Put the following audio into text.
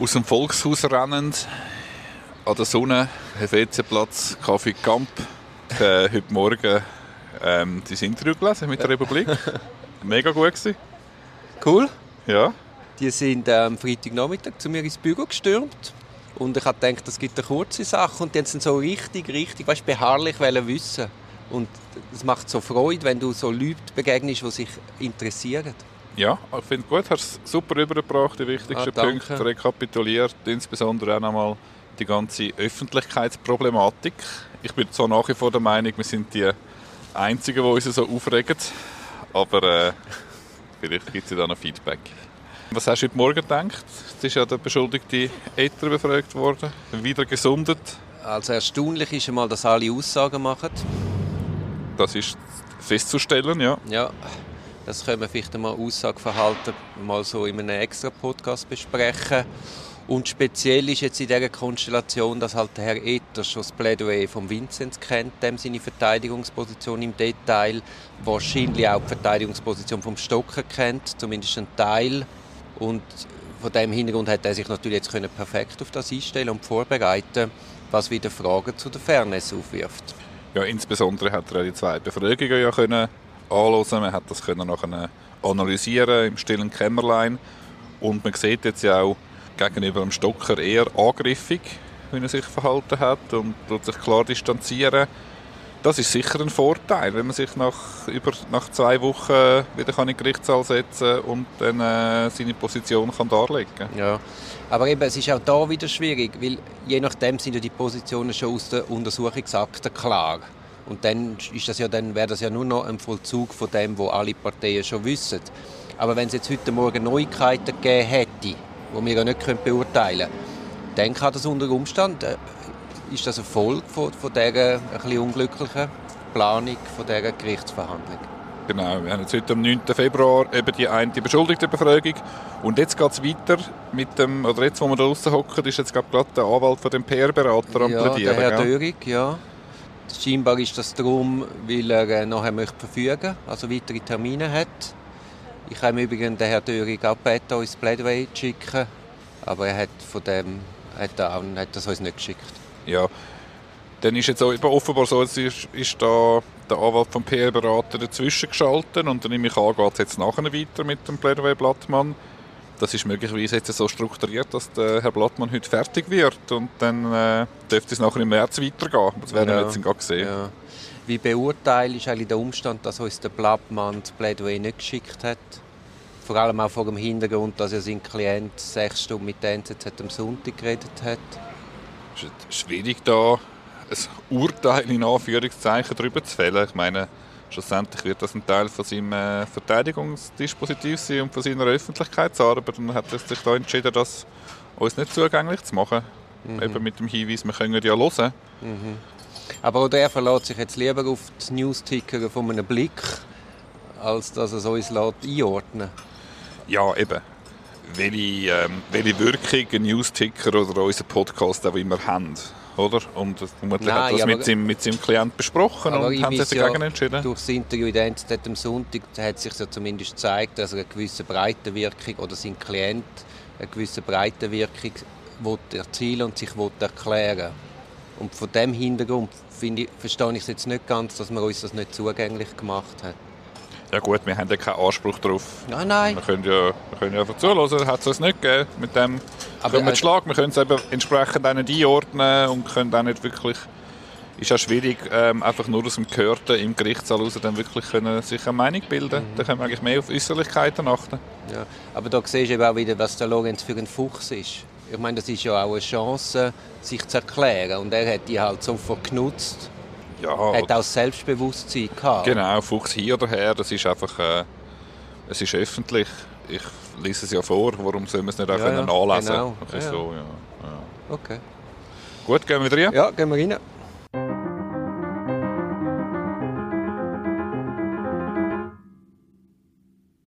aus dem Volkshaus rennend, an der Sonne, Helvetiaplatz, Kaffee Camp. Äh, heute Morgen ähm, das Interview gelesen mit der Republik. Mega gut gewesen. Cool. Ja. Die sind am ähm, Freitagnachmittag zu mir ins Büro gestürmt. Und ich habe gedacht, das gibt eine kurze Sache. Und die haben so richtig, richtig, weißt, beharrlich wissen. Und es macht so Freude, wenn du so Leuten begegnest, die sich interessieren. Ja, ich finde es gut, hast es super übergebracht, die wichtigsten ah, Punkte rekapituliert, insbesondere auch nochmal die ganze Öffentlichkeitsproblematik. Ich bin zwar nach wie vor der Meinung, wir sind die Einzigen, die uns so aufregen, aber äh, vielleicht gibt es ja da noch Feedback. Was hast du heute Morgen gedacht? Es ist ja der beschuldigte Äther befragt worden, wieder gesundet. Also erstaunlich ist einmal, dass alle Aussagen machen. Das ist festzustellen, ja. Ja, das können wir vielleicht einmal Aussageverhalten mal so in einem extra Podcast besprechen. Und speziell ist jetzt in dieser Konstellation, dass halt Herr Etter schon das Plädoyer von Vinzenz kennt, dem seine Verteidigungsposition im Detail, wahrscheinlich auch die Verteidigungsposition vom Stocker kennt, zumindest ein Teil. Und von dem Hintergrund hat er sich natürlich jetzt können perfekt auf das einstellen und vorbereiten, was wieder Fragen zu der Fairness aufwirft. Ja, insbesondere hat er die zwei Befragungen ja können anhören. Man hat das können nachher analysieren im stillen Kämmerlein. Und man sieht jetzt ja auch gegenüber dem Stocker eher angriffig, wie er sich verhalten hat und tut sich klar distanzieren. Das ist sicher ein Vorteil, wenn man sich nach, über, nach zwei Wochen wieder in den Gerichtssaal setzen kann und dann äh, seine Position kann darlegen kann. Ja, aber eben, es ist auch da wieder schwierig, weil je nachdem sind ja die Positionen schon aus der Untersuchungsakte klar. Und dann, ist das ja, dann wäre das ja nur noch ein Vollzug von dem, was alle Parteien schon wissen. Aber wenn es jetzt heute Morgen Neuigkeiten gegeben hätte, die wir ja nicht beurteilen können, dann kann das unter Umständen, äh, ist das eine Folge von, von dieser ein bisschen unglücklichen Planung von dieser Gerichtsverhandlung. Genau, wir haben jetzt heute am 9. Februar eben die eine Beschuldigtenbefragung und jetzt geht es weiter mit dem, oder jetzt, wo wir da draußen hocken, ist jetzt gerade der Anwalt von dem PR-Berater am ja, Plädieren. der Herr Dörig, ja. Scheinbar ist das darum, weil er äh, nachher möchte verfügen also weitere Termine hat. Ich habe im Übrigen den Herrn Döring auch gebeten, uns Plädoyer zu schicken, aber er hat von dem hat, auch, hat das uns nicht geschickt. Ja, dann ist jetzt offenbar so, jetzt ist, ist da der Anwalt vom PR-Berater dazwischen geschaltet und dann nehme ich an, geht es jetzt nachher weiter mit dem Plädoyer Blattmann das ist möglicherweise jetzt so strukturiert, dass der Herr Blattmann heute fertig wird und dann äh, dürfte es nachher im März weitergehen. Das werden ja, wir jetzt gerade sehen. Ja. Wie beurteilst du eigentlich den Umstand, dass uns der Blattmann das Plädoyer nicht geschickt hat? Vor allem auch vor dem Hintergrund, dass er sein Klient sechs Stunden mit der NZZ am Sonntag geredet hat. Es ist schwierig, da ein Urteil in Anführungszeichen darüber zu fällen. Ich meine, Schlussendlich wird das ein Teil von seinem äh, Verteidigungsdispositiv sein und von seiner Öffentlichkeitsarbeit. Dann hat er sich da entschieden, das uns nicht zugänglich zu machen. Mhm. Eben mit dem Hinweis, wir können ja hören. Mhm. Aber auch der verlässt sich jetzt lieber auf die News-Ticker von einem Blick, als dass er es uns einordnen Ja, eben. Welche, ähm, welche Wirkung ein News-Ticker oder unser Podcast auch immer haben oder? Und vermutlich Nein, hat das mit seinem, mit seinem Klient besprochen und haben sich dagegen ja, entschieden. Durch das Interview in der NZZ am Sonntag hat sich ja zumindest gezeigt, dass er eine gewisse Breitenwirkung oder sein Klient eine gewisse Breitenwirkung erzielen und sich erklären Und von dem Hintergrund ich, verstehe ich es jetzt nicht ganz, dass man uns das nicht zugänglich gemacht hat. Ja gut, wir haben ja keinen Anspruch darauf. Nein, nein. Wir können ja, wir können ja einfach zuhören, hat es uns nicht gegeben. Mit dem Aber, wir äh, Schlag. Wir können es eben entsprechend auch nicht einordnen und können auch nicht wirklich... ist auch schwierig, ähm, einfach nur aus dem Gehörten im Gerichtssaal raus dann wirklich können sich eine Meinung bilden. Mhm. Da können wir eigentlich mehr auf Äußerlichkeiten achten. Ja, aber da siehst du eben auch wieder, was der Lorenz für ein Fuchs ist. Ich meine, das ist ja auch eine Chance, sich zu erklären. Und er hat die halt sofort genutzt ja, hat auch Selbstbewusstsein gehabt. Genau, Fuchs hier oder her, das ist einfach, äh, es ist öffentlich. Ich lese es ja vor, warum sollen wir es nicht auch ja, können nachlesen genau. Das ist ja. so, ja. Okay. Gut, gehen wir rein? Ja, gehen wir rein.